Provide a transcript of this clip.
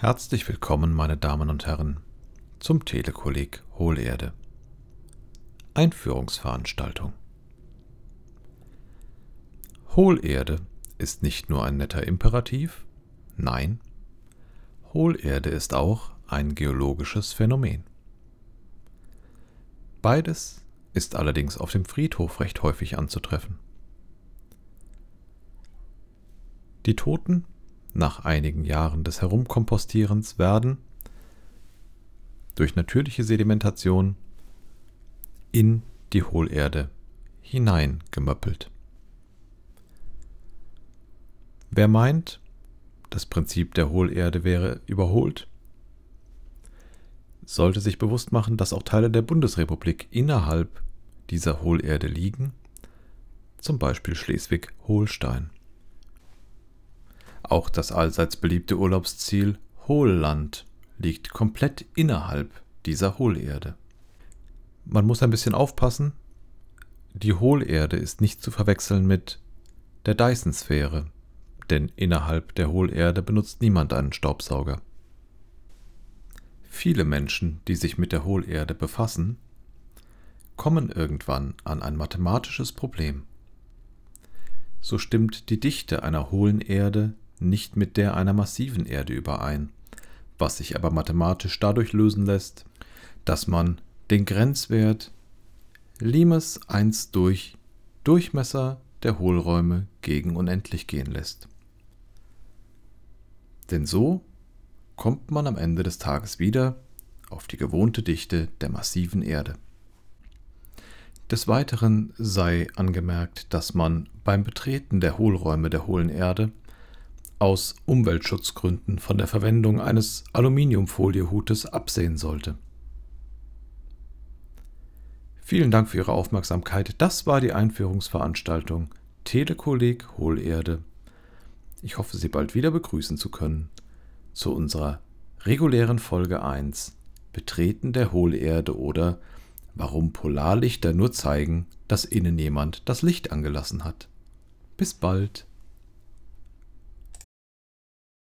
Herzlich willkommen, meine Damen und Herren, zum Telekolleg Hohlerde. Einführungsveranstaltung. Hohlerde ist nicht nur ein netter Imperativ, nein, Hohlerde ist auch ein geologisches Phänomen. Beides ist allerdings auf dem Friedhof recht häufig anzutreffen. Die Toten nach einigen Jahren des Herumkompostierens werden durch natürliche Sedimentation in die Hohlerde hineingemöppelt. Wer meint, das Prinzip der Hohlerde wäre überholt, sollte sich bewusst machen, dass auch Teile der Bundesrepublik innerhalb dieser Hohlerde liegen, zum Beispiel Schleswig-Holstein. Auch das allseits beliebte Urlaubsziel Hohlland liegt komplett innerhalb dieser Hohlerde. Man muss ein bisschen aufpassen. Die Hohlerde ist nicht zu verwechseln mit der Dyson-Sphäre, denn innerhalb der Hohlerde benutzt niemand einen Staubsauger. Viele Menschen, die sich mit der Hohlerde befassen, kommen irgendwann an ein mathematisches Problem. So stimmt die Dichte einer hohlen Erde nicht mit der einer massiven Erde überein, was sich aber mathematisch dadurch lösen lässt, dass man den Grenzwert Limes 1 durch Durchmesser der Hohlräume gegen unendlich gehen lässt. Denn so kommt man am Ende des Tages wieder auf die gewohnte Dichte der massiven Erde. Des Weiteren sei angemerkt, dass man beim Betreten der Hohlräume der hohlen Erde aus Umweltschutzgründen von der Verwendung eines Aluminiumfoliehutes absehen sollte. Vielen Dank für Ihre Aufmerksamkeit. Das war die Einführungsveranstaltung Telekolleg Hohlerde. Ich hoffe, Sie bald wieder begrüßen zu können zu unserer regulären Folge 1 Betreten der Hohlerde oder Warum Polarlichter nur zeigen, dass innen jemand das Licht angelassen hat. Bis bald.